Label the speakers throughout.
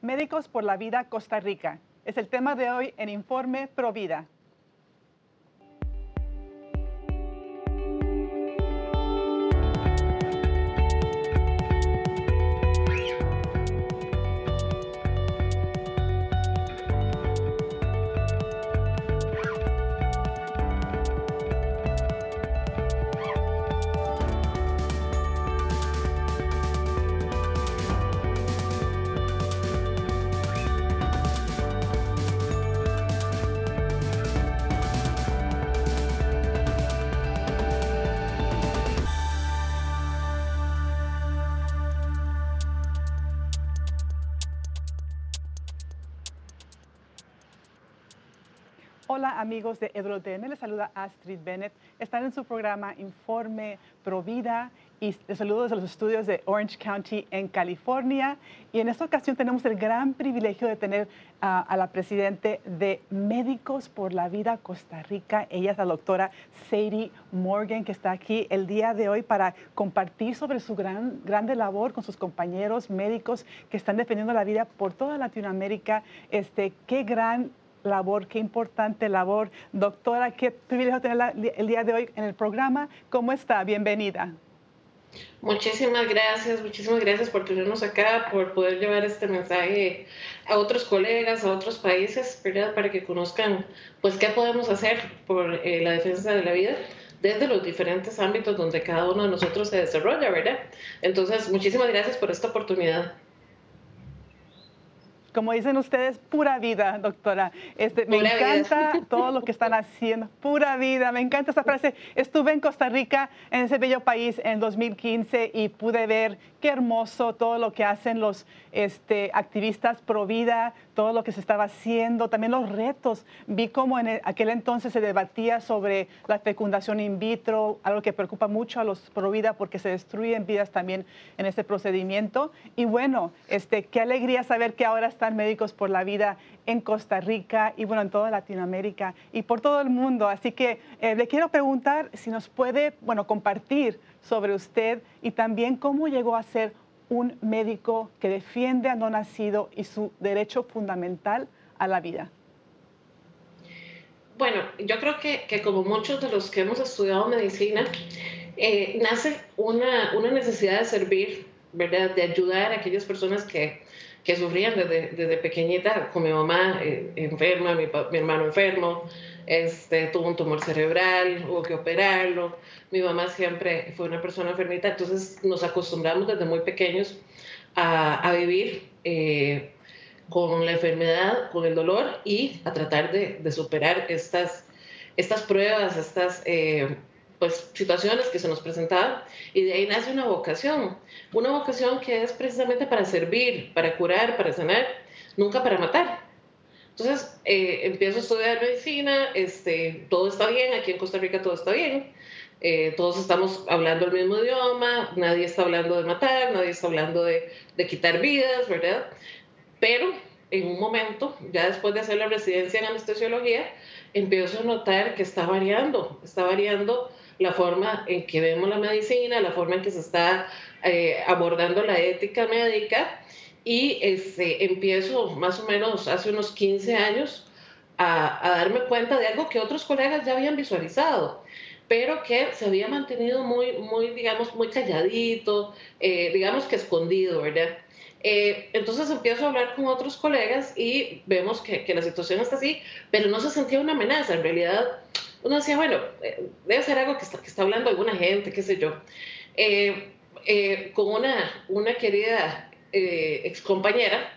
Speaker 1: Médicos por la Vida Costa Rica. Es el tema de hoy en Informe Pro amigos de EdroTN, les saluda Astrid Bennett. Están en su programa Informe Provida y les saludo desde los estudios de Orange County en California. Y en esta ocasión tenemos el gran privilegio de tener a la presidente de Médicos por la Vida Costa Rica. Ella es la doctora Sadie Morgan, que está aquí el día de hoy para compartir sobre su gran, grande labor con sus compañeros médicos que están defendiendo la vida por toda Latinoamérica. Este, qué gran labor, qué importante labor. Doctora, qué privilegio tenerla el día de hoy en el programa. ¿Cómo está? Bienvenida.
Speaker 2: Muchísimas gracias, muchísimas gracias por tenernos acá, por poder llevar este mensaje a otros colegas, a otros países, ¿verdad? Para que conozcan, pues, qué podemos hacer por eh, la defensa de la vida desde los diferentes ámbitos donde cada uno de nosotros se desarrolla, ¿verdad? Entonces, muchísimas gracias por esta oportunidad
Speaker 1: como dicen ustedes, pura vida, doctora. Este, me encanta todo lo que están haciendo, pura vida, me encanta esa frase. Estuve en Costa Rica, en ese bello país, en 2015 y pude ver qué hermoso todo lo que hacen los este, activistas pro vida, todo lo que se estaba haciendo, también los retos. Vi cómo en aquel entonces se debatía sobre la fecundación in vitro, algo que preocupa mucho a los pro vida porque se destruyen vidas también en este procedimiento. Y bueno, este, qué alegría saber que ahora están médicos por la vida en Costa Rica y bueno, en toda Latinoamérica y por todo el mundo. Así que eh, le quiero preguntar si nos puede, bueno, compartir sobre usted y también cómo llegó a ser un médico que defiende a no nacido y su derecho fundamental a la vida.
Speaker 2: Bueno, yo creo que, que como muchos de los que hemos estudiado medicina, eh, nace una, una, necesidad de servir, ¿verdad? De ayudar a aquellas personas que, que sufrían desde, pequeñita, con mi mamá eh, enferma, mi, hermano enfermo, este, tuvo un tumor cerebral, hubo que operarlo. Mi mamá siempre fue una persona enfermita, entonces nos acostumbramos desde muy pequeños a, vivir eh, con la enfermedad, con el dolor y a tratar de, superar estas, estas pruebas, estas eh, pues, situaciones que se nos presentaban. Y de ahí nace una vocación, una vocación que es precisamente para servir, para curar, para sanar, nunca para matar. Entonces eh, empiezo a estudiar medicina, este, todo está bien, aquí en Costa Rica todo está bien, eh, todos estamos hablando el mismo idioma, nadie está hablando de matar, nadie está hablando de, de, quitar vidas, ¿verdad? Pero en un momento, ya después de hacer la residencia en anestesiología, empiezo a notar que está variando, está variando la forma en que vemos la medicina, la forma en que se está eh, abordando la ética médica y este, empiezo más o menos hace unos 15 años a, darme cuenta de algo que otros colegas ya habían visualizado, pero que se había mantenido muy, muy digamos, muy calladito, eh, digamos que escondido, ¿verdad? Eh, entonces empiezo a hablar con otros colegas y vemos que, que, la situación está así, pero no se sentía una amenaza. En realidad, uno decía, bueno, eh, debe ser algo que está, que está hablando alguna gente, qué sé yo. Eh, eh con una, una querida eh, ex compañera,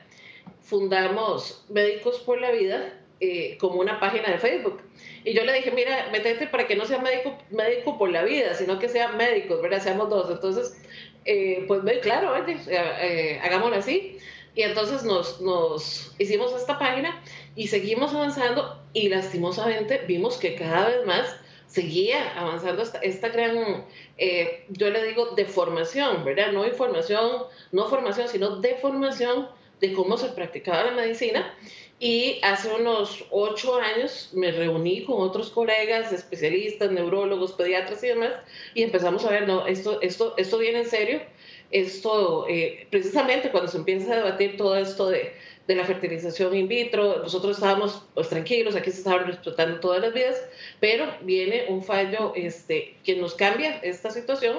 Speaker 2: fundamos Médicos por la Vida eh, como una página de Facebook. Y yo le dije, mira, métete para que no sea médico, médico por la vida, sino que sea médicos, ¿verdad? Seamos dos. Entonces, eh, pues claro, oye, eh, hagámoslo así. Y entonces nos, nos hicimos esta página y seguimos avanzando y lastimosamente vimos que cada vez más seguía avanzando esta, esta gran, eh, yo le digo, deformación, ¿verdad? No información, no formación, sino deformación de cómo se practicaba la medicina. Y hace unos ocho años me reuní con otros colegas, especialistas, neurólogos, pediatras y demás, y empezamos a ver, no, esto, esto, esto viene en serio. esto, eh, precisamente cuando se empieza a debatir todo esto de, de, la fertilización in vitro, nosotros estábamos pues, tranquilos, aquí se estaban respetando todas las vidas, pero viene un fallo este, que nos cambia esta situación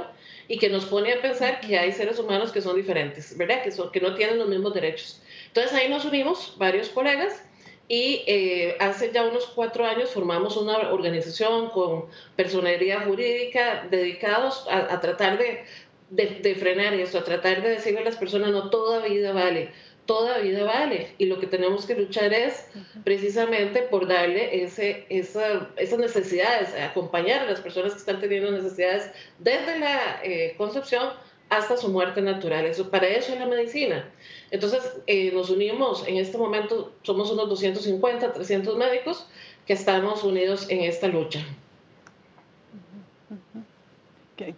Speaker 2: y que nos pone a pensar que hay seres humanos que son diferentes, ¿verdad? Que, son, que no tienen los mismos derechos. Entonces ahí nos unimos varios colegas y eh, hace ya unos cuatro años formamos una organización con personería jurídica dedicados a, tratar de, de, frenar esto, a tratar de decirle a las personas, no, toda vida vale, toda vida vale. Y lo que tenemos que luchar es precisamente por darle ese, esa, esas necesidades, acompañar a las personas que están teniendo necesidades desde la eh, concepción hasta su muerte natural. Eso, para eso es la medicina. Entonces, eh, nos unimos, en este momento somos unos 250, 300 médicos que estamos unidos en esta lucha.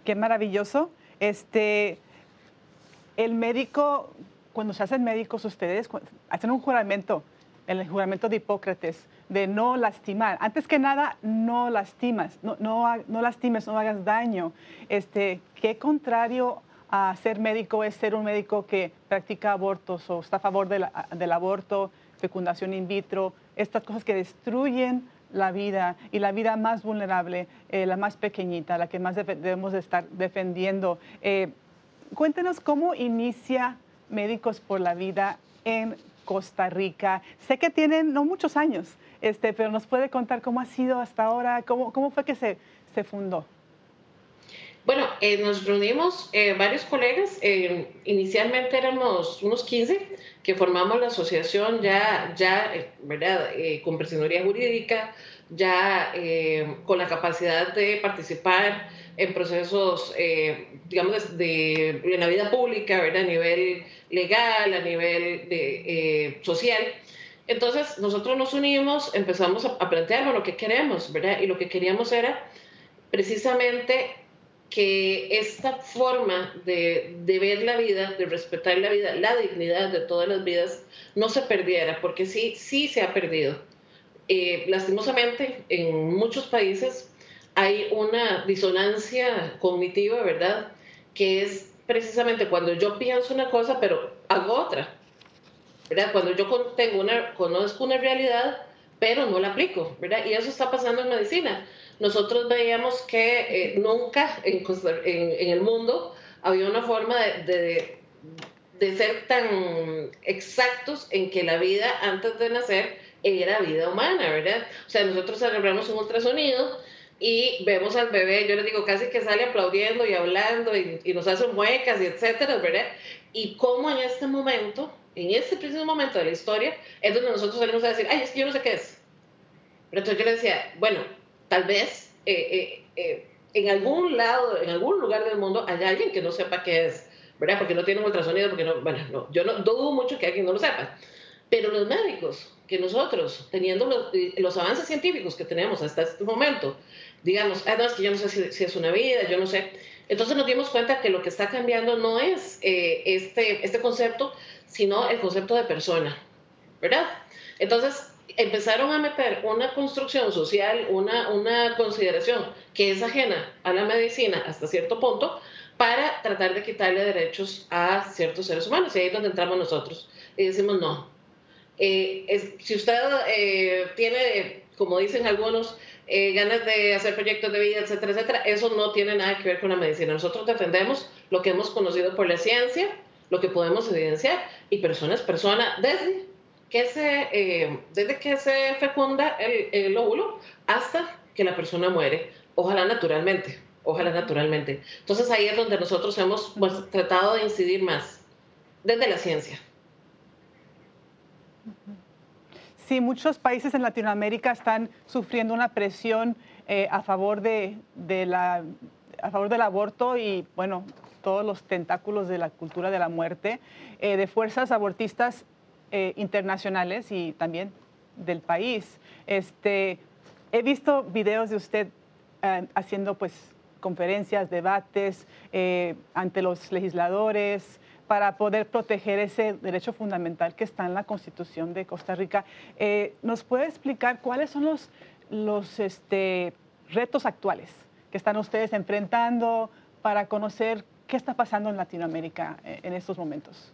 Speaker 1: Qué, maravilloso. Este, el médico, cuando se hacen médicos ustedes, hacen un juramento, el juramento de Hipócrates, de no lastimar. Antes que nada, no lastimas, no, no, no lastimes, no hagas daño. Este, qué contrario a ser médico es ser un médico que practica abortos o está a favor del aborto, fecundación in vitro, estas cosas que destruyen la vida y la vida más vulnerable, eh, la más pequeñita, la que más debemos de estar defendiendo. Eh, cuéntenos cómo inicia Médicos por la Vida en Costa Rica. Sé que tienen no muchos años, este, pero nos puede contar cómo ha sido hasta ahora, cómo, cómo fue que se, se fundó.
Speaker 2: Bueno, eh, nos reunimos eh, varios colegas, eh, inicialmente éramos unos 15 que formamos la asociación ya, ya ¿verdad? con personería jurídica, ya con la capacidad de participar en procesos, digamos, de, en la vida pública, ¿verdad? a nivel legal, a nivel de, social. Entonces, nosotros nos unimos, empezamos a, a plantear lo que queremos, ¿verdad? Y lo que queríamos era precisamente que esta forma de, ver la vida, de respetar la vida, la dignidad de todas las vidas, no se perdiera, porque sí, sí se ha perdido. Eh, lastimosamente, en muchos países hay una disonancia cognitiva, ¿verdad? Que es precisamente cuando yo pienso una cosa, pero hago otra. ¿verdad? Cuando yo tengo una, conozco una realidad, pero no la aplico, ¿verdad? Y eso está pasando en medicina nosotros veíamos que eh, nunca en, el mundo había una forma de, de, ser tan exactos en que la vida antes de nacer era vida humana, ¿verdad? O sea, nosotros celebramos un ultrasonido y vemos al bebé, yo le digo, casi que sale aplaudiendo y hablando y, y nos hace muecas y etcétera, ¿verdad? Y cómo en este momento, en este preciso momento de la historia, es donde nosotros salimos a decir, ay, es que yo no sé qué es. Pero entonces yo le decía, bueno, tal vez eh, eh, eh, en algún lado, en algún lugar del mundo, hay alguien que no sepa qué es, ¿verdad? Porque no tiene un ultrasonido, porque no, bueno, no, yo no dudo mucho que alguien no lo sepa. Pero los médicos, que nosotros, teniendo los, los avances científicos que tenemos hasta este momento, digamos, ah, no, es que yo no sé si, es una vida, yo no sé. Entonces nos dimos cuenta que lo que está cambiando no es este, este concepto, sino el concepto de persona, ¿verdad? Entonces, empezaron a meter una construcción social, una, una consideración que es ajena a la medicina hasta cierto punto, para tratar de quitarle derechos a ciertos seres humanos. Y ahí es donde entramos nosotros. Y decimos, no. Eh, si usted eh, tiene, como dicen algunos, eh, ganas de hacer proyectos de vida, etcétera, etcétera, eso no tiene nada que ver con la medicina. Nosotros defendemos lo que hemos conocido por la ciencia, lo que podemos evidenciar, y personas, persona, desde que se, eh, desde que se fecunda el, el, óvulo hasta que la persona muere, ojalá naturalmente, ojalá naturalmente. Entonces ahí es donde nosotros hemos pues, tratado de incidir más, desde la ciencia.
Speaker 1: Sí, muchos países en Latinoamérica están sufriendo una presión eh, a, favor de, a favor del aborto y, bueno, todos los tentáculos de la cultura de la muerte, eh, de fuerzas abortistas eh, internacionales y también del país. Este, he visto videos de usted haciendo pues conferencias, debates ante los legisladores para poder proteger ese derecho fundamental que está en la Constitución de Costa Rica. ¿Nos puede explicar cuáles son los, los este, retos actuales que están ustedes enfrentando para conocer ¿Qué está pasando en Latinoamérica eh, en estos momentos?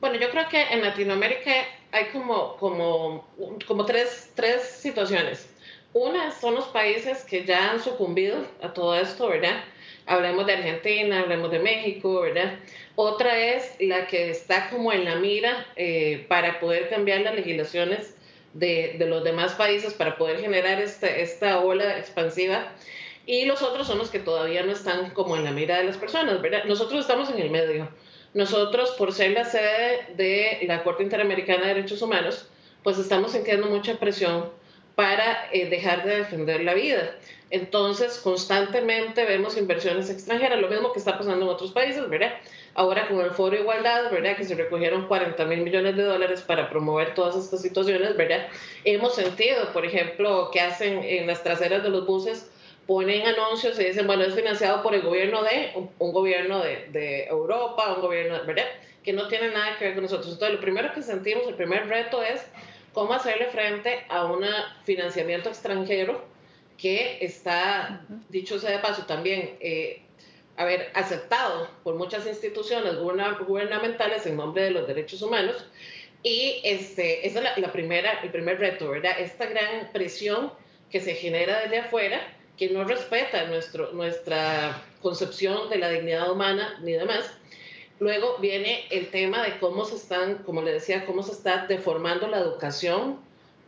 Speaker 2: Bueno, yo creo que en Latinoamérica hay como, como, como tres, tres situaciones. Una son los países que ya han sucumbido a todo esto, ¿verdad? Hablemos de Argentina, hablemos de México, ¿verdad? Otra es la que está como en la mira eh, para poder cambiar las legislaciones de, de, los demás países, para poder generar esta, esta ola expansiva. Y los otros son los que todavía no están como en la mira de las personas, ¿verdad? Nosotros estamos en el medio. Nosotros, por ser la sede de la Corte Interamericana de Derechos Humanos, pues estamos sintiendo mucha presión para eh, dejar de defender la vida. Entonces, constantemente vemos inversiones extranjeras, lo mismo que está pasando en otros países, ¿verdad? Ahora con el Foro Igualdad, ¿verdad? Que se recogieron 40 mil millones de dólares para promover todas estas situaciones, ¿verdad? Hemos sentido, por ejemplo, que hacen en las traseras de los buses ponen anuncios y dicen, bueno, es financiado por el gobierno de, un, gobierno de, de, Europa, un gobierno, ¿verdad? Que no tiene nada que ver con nosotros. Entonces, lo primero que sentimos, el primer reto es cómo hacerle frente a un financiamiento extranjero que está, dicho sea de paso, también, eh, a ver, aceptado por muchas instituciones gubernamentales en nombre de los derechos humanos. Y este, esa es la, la primera, el primer reto, ¿verdad? Esta gran presión que se genera desde afuera que no respeta nuestro, nuestra concepción de la dignidad humana ni demás. Luego viene el tema de cómo se están, como le decía, cómo se está deformando la educación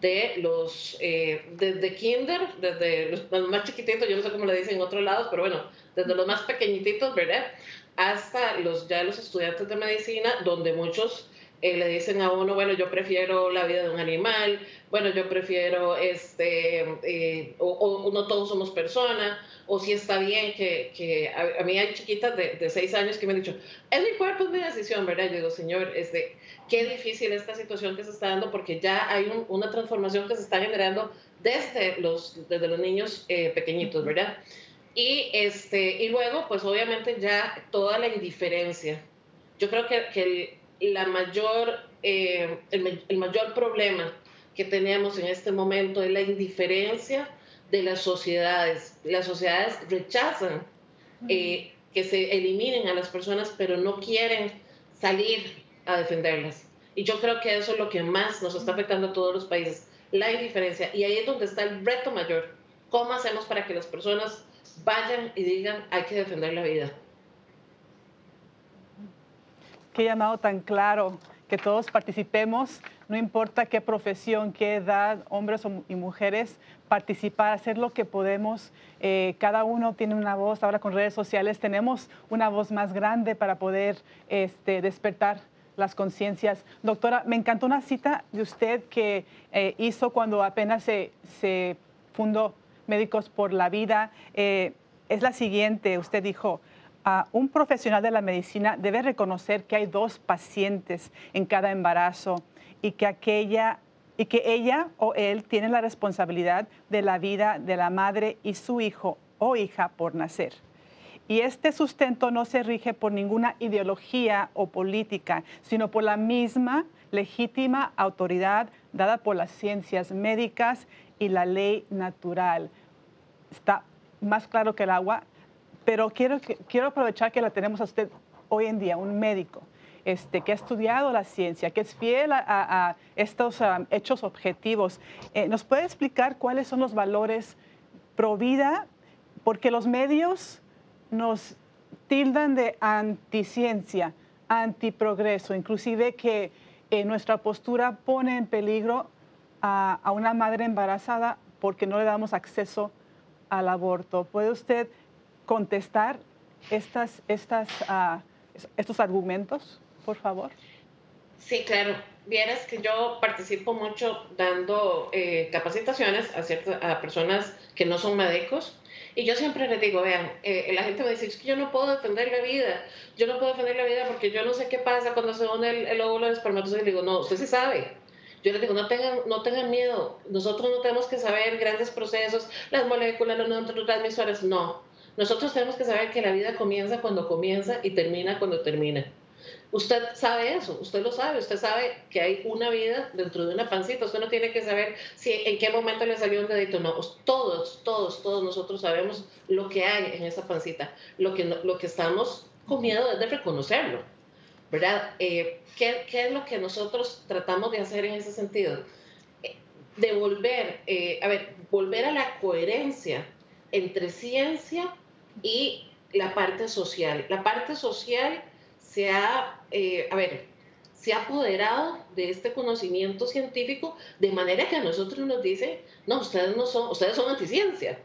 Speaker 2: de los, eh, desde kinder, desde los, más chiquititos, yo no sé cómo le dicen en otros lados, pero bueno, desde los más pequeñitos, ¿verdad? Hasta los, ya los estudiantes de medicina, donde muchos eh, le dicen a uno, bueno, yo prefiero la vida de un animal, bueno, yo prefiero, este, eh, o, no todos somos personas, o si está bien que, que a, mí hay chiquitas de, de, seis años que me han dicho, es mi cuerpo, es mi decisión, ¿verdad? Yo digo, señor, este, qué difícil esta situación que se está dando porque ya hay una transformación que se está generando desde los, desde los niños eh, pequeñitos, ¿verdad? Y, este, y luego, pues obviamente ya toda la indiferencia. Yo creo que, que el, la mayor, eh, el, mayor problema que tenemos en este momento es la indiferencia de las sociedades. Las sociedades rechazan eh, que se eliminen a las personas, pero no quieren salir a defenderlas. Y yo creo que eso es lo que más nos está afectando a todos los países, la indiferencia. Y ahí es donde está el reto mayor. ¿Cómo hacemos para que las personas vayan y digan hay que defender la vida?
Speaker 1: Qué llamado tan claro que todos participemos, no importa qué profesión, qué edad, hombres y mujeres, participar, hacer lo que podemos. Eh, cada uno tiene una voz, ahora con redes sociales tenemos una voz más grande para poder este, despertar las conciencias. Doctora, me encantó una cita de usted que eh, hizo cuando apenas se, fundó Médicos por la Vida. Eh, es la siguiente, usted dijo, un profesional de la medicina debe reconocer que hay dos pacientes en cada embarazo y que aquella y que ella o él tienen la responsabilidad de la vida de la madre y su hijo o hija por nacer. Y este sustento no se rige por ninguna ideología o política, sino por la misma legítima autoridad dada por las ciencias médicas y la ley natural. Está más claro que el agua pero quiero, quiero aprovechar que la tenemos a usted hoy en día, un médico. Este, que ha estudiado la ciencia, que es fiel a, estos um, hechos objetivos. Eh, ¿Nos puede explicar cuáles son los valores pro vida? Porque los medios nos tildan de anticiencia, antiprogreso, inclusive que eh, nuestra postura pone en peligro a, a, una madre embarazada porque no le damos acceso al aborto. ¿Puede usted contestar estas, estas, uh, estos argumentos, por favor?
Speaker 2: Sí, claro. Vieras que yo participo mucho dando eh, capacitaciones a, ciertas, a personas que no son médicos y yo siempre les digo, vean, eh, la gente me dice, es que yo no puedo defender la vida, yo no puedo defender la vida porque yo no sé qué pasa cuando se une el, el óvulo del espermatozoide. Y digo, no, usted sí sabe. Yo les digo, no tengan, no tengan miedo, nosotros no tenemos que saber grandes procesos, las moléculas, los neurotransmisores, no. Nosotros tenemos que saber que la vida comienza cuando comienza y termina cuando termina. Usted sabe eso, usted lo sabe, usted sabe que hay una vida dentro de una pancita, usted no tiene que saber si en qué momento le salió un dedito, no, todos, todos, todos nosotros sabemos lo que hay en esa pancita, lo que, lo que estamos con miedo es de reconocerlo, ¿verdad? Eh, ¿qué, ¿qué, es lo que nosotros tratamos de hacer en ese sentido? Eh, de volver, eh, a ver, volver a la coherencia entre ciencia y la parte social. La parte social se ha, eh, a ver, se ha apoderado de este conocimiento científico de manera que a nosotros nos dicen, no, ustedes no son, ustedes son anticiencia,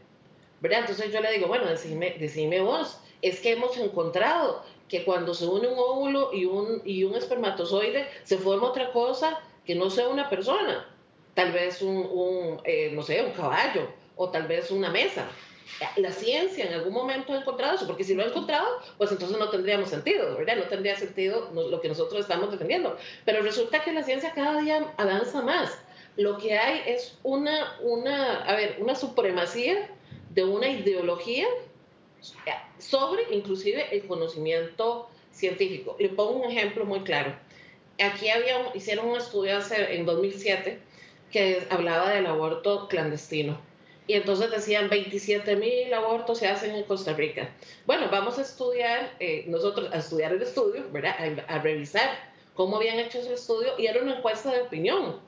Speaker 2: ¿verdad? Entonces yo le digo, bueno, decime, decime vos, es que hemos encontrado que cuando se une un óvulo y un, y un espermatozoide se forma otra cosa que no sea una persona, tal vez un, eh, no sé, un caballo o tal vez una mesa, la ciencia en algún momento ha encontrado eso, porque si lo ha encontrado, pues entonces no tendríamos sentido, ¿verdad? No tendría sentido lo que nosotros estamos defendiendo. Pero resulta que la ciencia cada día avanza más. Lo que hay es una, una, a ver, una supremacía de una ideología sobre inclusive el conocimiento científico. Le pongo un ejemplo muy claro. Aquí había, hicieron un estudio hace, en 2007 que hablaba del aborto clandestino y entonces decían 27 mil abortos se hacen en Costa Rica. Bueno, vamos a estudiar, eh, nosotros a estudiar el estudio, ¿verdad? A, revisar cómo habían hecho ese estudio y era una encuesta de opinión.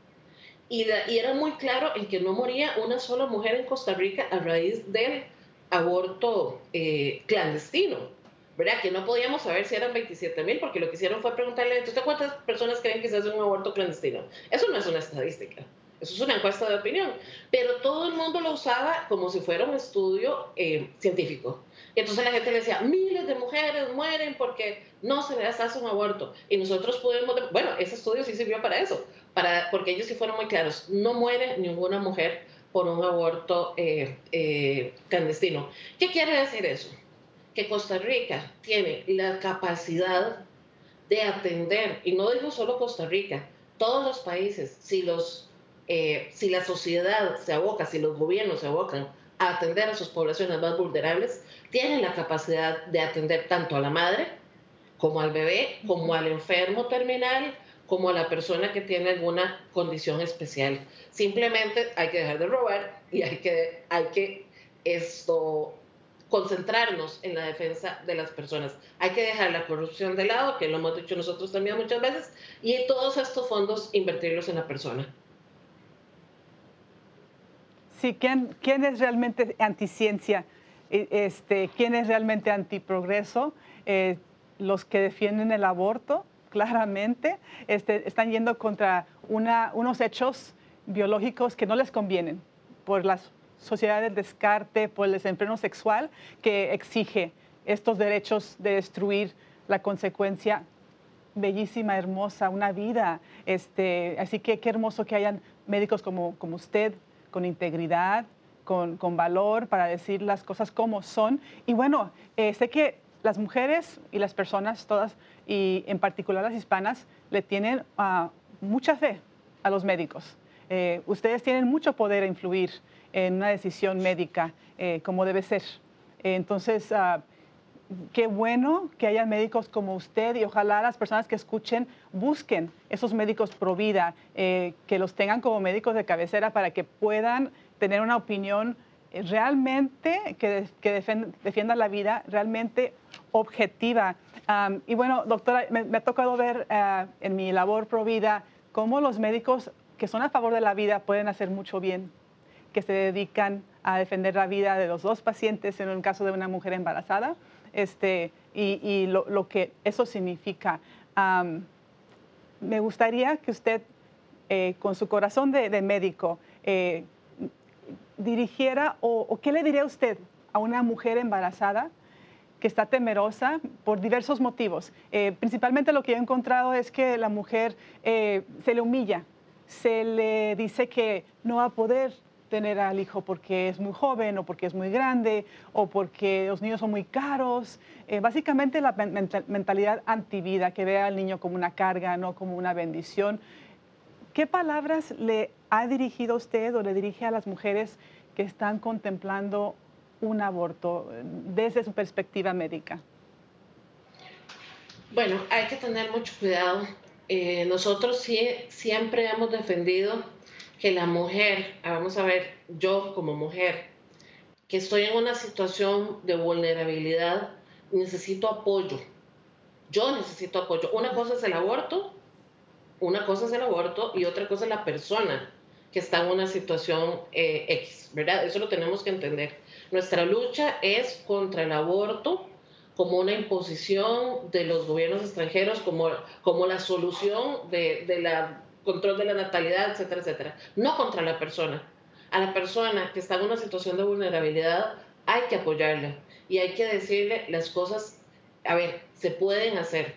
Speaker 2: Y, y, era muy claro en que no moría una sola mujer en Costa Rica a raíz del aborto eh, clandestino, ¿verdad? Que no podíamos saber si eran 27 mil porque lo que hicieron fue preguntarle, ¿usted cuántas personas creen que se hace un aborto clandestino? Eso no es una estadística. Eso es una encuesta de opinión. Pero todo el mundo lo usaba como si fuera un estudio eh, científico. Y entonces la gente le decía, miles de mujeres mueren porque no se les hace un aborto. Y nosotros podemos, bueno, ese estudio sí sirvió para eso, para, porque ellos sí fueron muy claros, no muere ninguna mujer por un aborto eh, eh, clandestino. ¿Qué quiere decir eso? Que Costa Rica tiene la capacidad de atender, y no digo solo Costa Rica, todos los países, si los eh, si la sociedad se aboca, si los gobiernos se abocan a atender a sus poblaciones más vulnerables, tienen la capacidad de atender tanto a la madre como al bebé, como al enfermo terminal, como a la persona que tiene alguna condición especial. Simplemente hay que dejar de robar y hay que, hay que esto, concentrarnos en la defensa de las personas. Hay que dejar la corrupción de lado, que lo hemos dicho nosotros también muchas veces, y todos estos fondos invertirlos en la persona.
Speaker 1: Sí, ¿quién, quién es realmente anticiencia? E, este, ¿Quién es realmente antiprogreso? Eh, los que defienden el aborto, claramente, este, están yendo contra una, unos hechos biológicos que no les convienen por la sociedad del descarte, por el desenfreno sexual que exige estos derechos de destruir la consecuencia bellísima, hermosa, una vida. Este, así que qué hermoso que hayan médicos como, como usted con integridad, con, valor para decir las cosas como son. Y bueno, eh, sé que las mujeres y las personas todas, y en particular las hispanas, le tienen ah, mucha fe a los médicos. Eh, ustedes tienen mucho poder a influir en una decisión médica eh, como debe ser. entonces, ah, qué bueno que haya médicos como usted y ojalá las personas que escuchen busquen esos médicos pro vida, eh, que los tengan como médicos de cabecera para que puedan tener una opinión realmente que, defienda, la vida, realmente objetiva. y bueno, doctora, me, ha tocado ver eh, en mi labor pro vida cómo los médicos que son a favor de la vida pueden hacer mucho bien, que se dedican a defender la vida de los dos pacientes en el caso de una mujer embarazada este, y, lo, que eso significa. me gustaría que usted, eh, con su corazón de, médico, eh, dirigiera o, qué le diría usted a una mujer embarazada que está temerosa por diversos motivos. Eh, principalmente lo que he encontrado es que la mujer se le humilla, se le dice que no va a poder tener al hijo porque es muy joven o porque es muy grande o porque los niños son muy caros. Eh, básicamente la mentalidad antivida, que ve al niño como una carga, no como una bendición. ¿Qué palabras le ha dirigido usted o le dirige a las mujeres que están contemplando un aborto desde su perspectiva médica?
Speaker 2: Bueno, hay que tener mucho cuidado. Eh, nosotros sí, siempre hemos defendido que la mujer, ah, vamos a ver, yo como mujer, que estoy en una situación de vulnerabilidad, necesito apoyo. Yo necesito apoyo. Una cosa es el aborto, una cosa es el aborto y otra cosa es la persona que está en una situación eh, X, ¿verdad? Eso lo tenemos que entender. Nuestra lucha es contra el aborto como una imposición de los gobiernos extranjeros, como, como la solución de, de la control de la natalidad, etcétera, etcétera. No contra la persona. A la persona que está en una situación de vulnerabilidad hay que apoyarla y hay que decirle las cosas, a ver, se pueden hacer.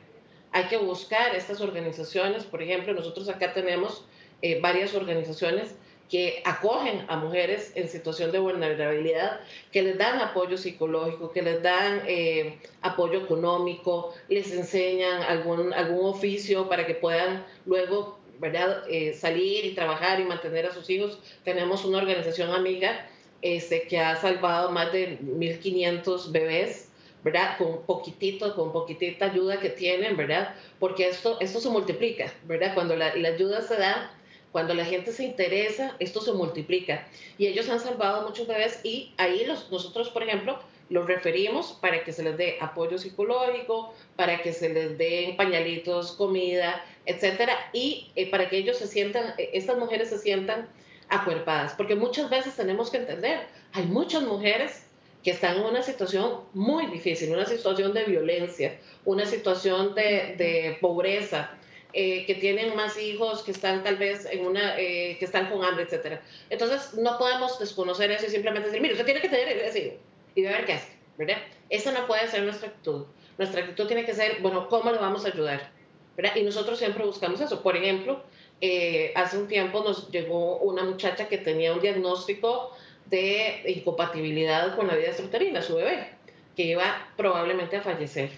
Speaker 2: Hay que buscar estas organizaciones, por ejemplo, nosotros acá tenemos eh, varias organizaciones que acogen a mujeres en situación de vulnerabilidad, que les dan apoyo psicológico, que les dan eh, apoyo económico, les enseñan algún, algún oficio para que puedan luego ¿verdad? Eh, salir y trabajar y mantener a sus hijos. Tenemos una organización amiga este, que ha salvado más de 1.500 bebés, ¿verdad? Con poquitito, con poquitita ayuda que tienen, ¿verdad? Porque esto, esto se multiplica, ¿verdad? Cuando la, la ayuda se da, cuando la gente se interesa, esto se multiplica. Y ellos han salvado muchos bebés y ahí los, nosotros, por ejemplo, los referimos para que se les dé apoyo psicológico, para que se les den pañalitos, comida, etcétera, y eh, para que ellos se sientan, eh, estas mujeres se sientan acuerpadas, porque muchas veces tenemos que entender, hay muchas mujeres que están en una situación muy difícil, una situación de violencia, una situación de, de pobreza, eh, que tienen más hijos, que están tal vez en una, eh, que están con hambre, etcétera. Entonces, no podemos desconocer eso y simplemente decir, mire, usted tiene que tener ese y ver qué hace, ¿verdad? Esa no puede ser nuestra actitud. Nuestra actitud tiene que ser, bueno, ¿cómo le vamos a ayudar? ¿verdad? Y nosotros siempre buscamos eso. Por ejemplo, eh, hace un tiempo nos llegó una muchacha que tenía un diagnóstico de incompatibilidad con la vida extrauterina, su bebé, que iba probablemente a fallecer.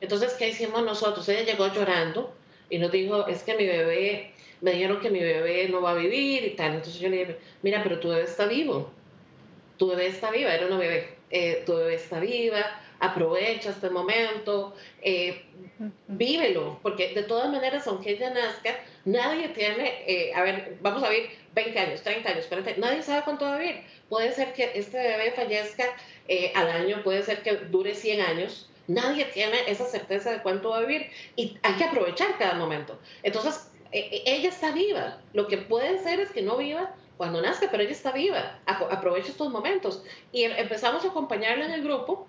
Speaker 2: Entonces, ¿qué hicimos nosotros? Ella llegó llorando y nos dijo, es que mi bebé, me dijeron que mi bebé no va a vivir y tal. Entonces yo le dije, mira, pero tu bebé está vivo. Tu bebé está viva, era una bebé. Eh, tu bebé está viva, aprovecha este momento, eh, vívelo, porque de todas maneras, aunque ella nazca, nadie tiene, eh, a ver, vamos a ver, 20 años, 30 años, 40 nadie sabe cuánto va a vivir. Puede ser que este bebé fallezca al año, puede ser que dure 100 años, Nadie tiene esa certeza de cuánto va a vivir y hay que aprovechar cada momento. Entonces, e, e, ella está viva. Lo que puede ser es que no viva cuando nazca, pero ella está viva. Aprovecha estos momentos. Y em, empezamos a acompañarla en el grupo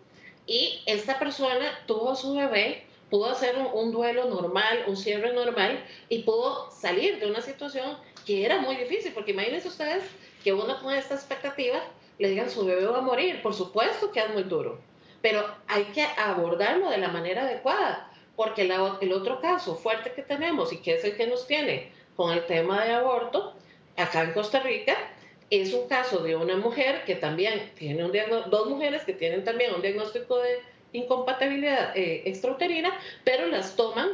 Speaker 2: y esta persona tuvo a su bebé, pudo hacer un, duelo normal, un cierre normal y pudo salir de una situación que era muy difícil, porque imagínense ustedes que uno con esta expectativa le digan su bebé va a morir, por supuesto que es muy duro pero hay que abordarlo de la manera adecuada, porque el otro caso fuerte que tenemos y que es el que nos tiene con el tema de aborto, acá en Costa Rica, es un caso de una mujer que también tiene un dos mujeres que tienen también un diagnóstico de incompatibilidad eh, extrauterina, pero las toman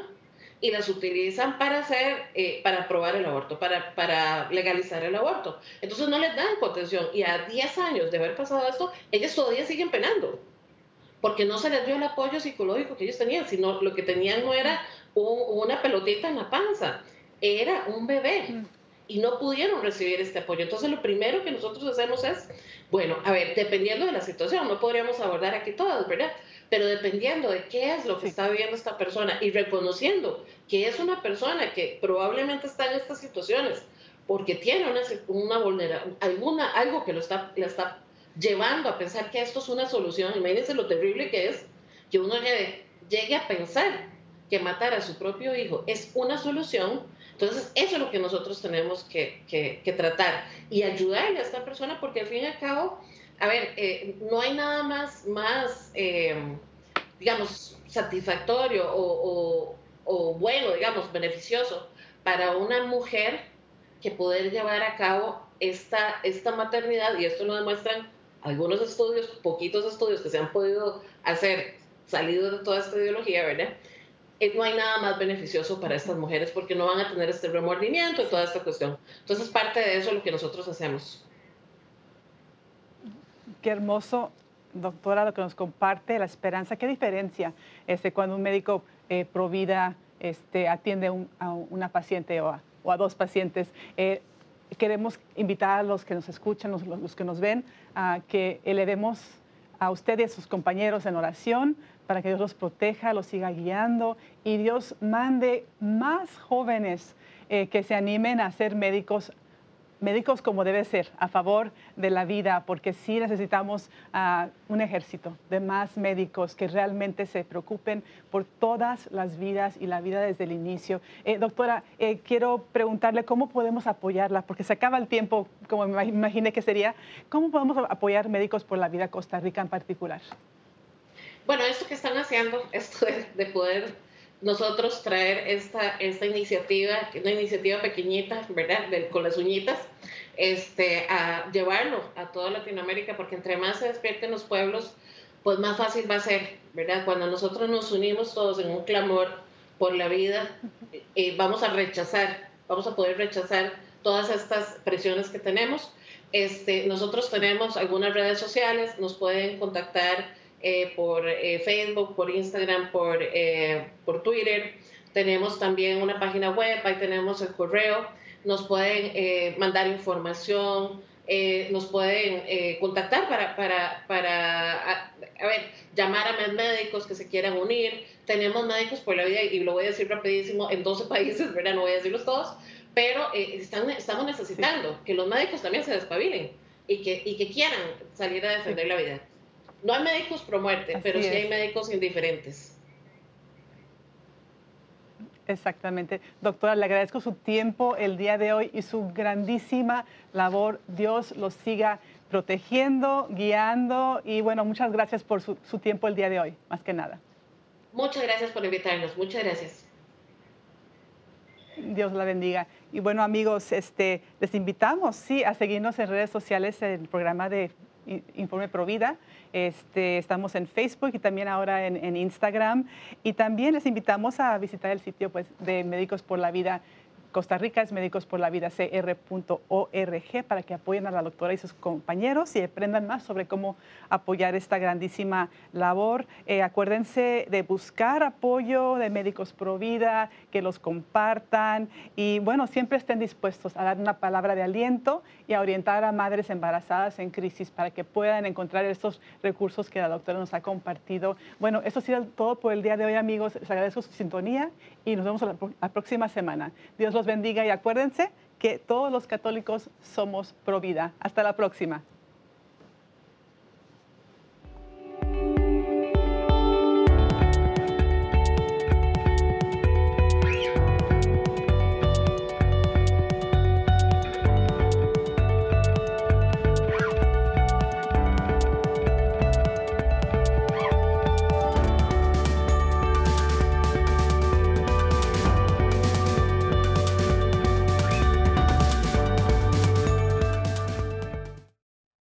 Speaker 2: y las utilizan para hacer, eh, para aprobar el aborto, para, para legalizar el aborto. Entonces no les dan contención y a 10 años de haber pasado esto, ellas todavía siguen penando porque no se les dio el apoyo psicológico que ellos tenían, sino lo que tenían no era una pelotita en la panza, era un bebé y no pudieron recibir este apoyo. Entonces lo primero que nosotros hacemos es, bueno, a ver, dependiendo de la situación, no podríamos abordar aquí todas, ¿verdad? Pero dependiendo de qué es lo que está viviendo esta persona y reconociendo que es una persona que probablemente está en estas situaciones porque tiene una, una vulnerabilidad, alguna, algo que lo está, la está llevando a pensar que esto es una solución. Imagínense lo terrible que es que uno llegue, llegue a pensar que matar a su propio hijo es una solución. Entonces, eso es lo que nosotros tenemos que, que, tratar y ayudarle a esta persona porque al fin y al cabo, a ver, eh, no hay nada más, más eh, digamos, satisfactorio o, o bueno, digamos, beneficioso para una mujer que poder llevar a cabo esta, esta maternidad, y esto lo demuestran algunos estudios, poquitos estudios que se han podido hacer salidos de toda esta ideología, ¿verdad? Eh, no hay nada más beneficioso para estas mujeres porque no van a tener este remordimiento y toda esta cuestión. Entonces, parte de eso es lo que nosotros hacemos.
Speaker 1: Qué hermoso, doctora, lo que nos comparte, la esperanza. Qué diferencia este, cuando un médico eh, Provida este, atiende a una paciente o a, dos pacientes. Eh, queremos invitar a los que nos escuchan, los, los que nos ven, a que elevemos a usted y a sus compañeros en oración para que Dios los proteja, los siga guiando y Dios mande más jóvenes eh, que se animen a ser médicos médicos como debe ser, a favor de la vida, porque sí necesitamos ah, un ejército de más médicos que realmente se preocupen por todas las vidas y la vida desde el inicio. Eh, doctora, eh, quiero preguntarle cómo podemos apoyarla, porque se acaba el tiempo, como me imaginé que sería, ¿cómo podemos apoyar médicos por la vida Costa Rica en particular?
Speaker 2: Bueno, esto que están haciendo, esto de poder nosotros traer esta, esta iniciativa, una iniciativa pequeñita, ¿verdad? con las uñitas, este, a llevarlo a toda Latinoamérica, porque entre más se despierten los pueblos, pues más fácil va a ser, ¿verdad? Cuando nosotros nos unimos todos en un clamor por la vida, y vamos a rechazar, vamos a poder rechazar todas estas presiones que tenemos. Este, nosotros tenemos algunas redes sociales, nos pueden contactar eh, por eh, Facebook, por Instagram, por, eh, por Twitter. Tenemos también una página web, ahí tenemos el correo. Nos pueden mandar información, nos pueden contactar para, para, para a, ver, llamar a más médicos que se quieran unir. Tenemos médicos por la vida, y lo voy a decir rapidísimo, en 12 países, ¿verdad? No voy a decirlos todos, pero están, estamos necesitando que los médicos también se despabilen y que, y que quieran salir a defender la vida. No hay médicos pro muerte, pero sí hay médicos indiferentes.
Speaker 1: Exactamente. Doctora, le agradezco su tiempo el día de hoy y su grandísima labor. Dios los siga protegiendo, guiando y bueno, muchas gracias por su, tiempo el día de hoy, más que nada.
Speaker 2: Muchas gracias por invitarnos, muchas gracias.
Speaker 1: Dios la bendiga. Y bueno, amigos, este, les invitamos, sí, a seguirnos en redes sociales en el programa de Informe Provida. Este, estamos en Facebook y también ahora en, Instagram. Y también les invitamos a visitar el sitio pues, de Médicos por la Vida Costa Rica es Médicos por la Vida CR.org para que apoyen a la doctora y sus compañeros y aprendan más sobre cómo apoyar esta grandísima labor. Eh, acuérdense de buscar apoyo de Médicos Pro Vida, que los compartan y bueno, siempre estén dispuestos a dar una palabra de aliento y a orientar a madres embarazadas en crisis para que puedan encontrar estos recursos que la doctora nos ha compartido. Bueno, eso ha sido todo por el día de hoy, amigos. Les agradezco su sintonía y nos vemos la, próxima semana. Dios bendiga y acuérdense que todos los católicos somos pro vida. Hasta la próxima.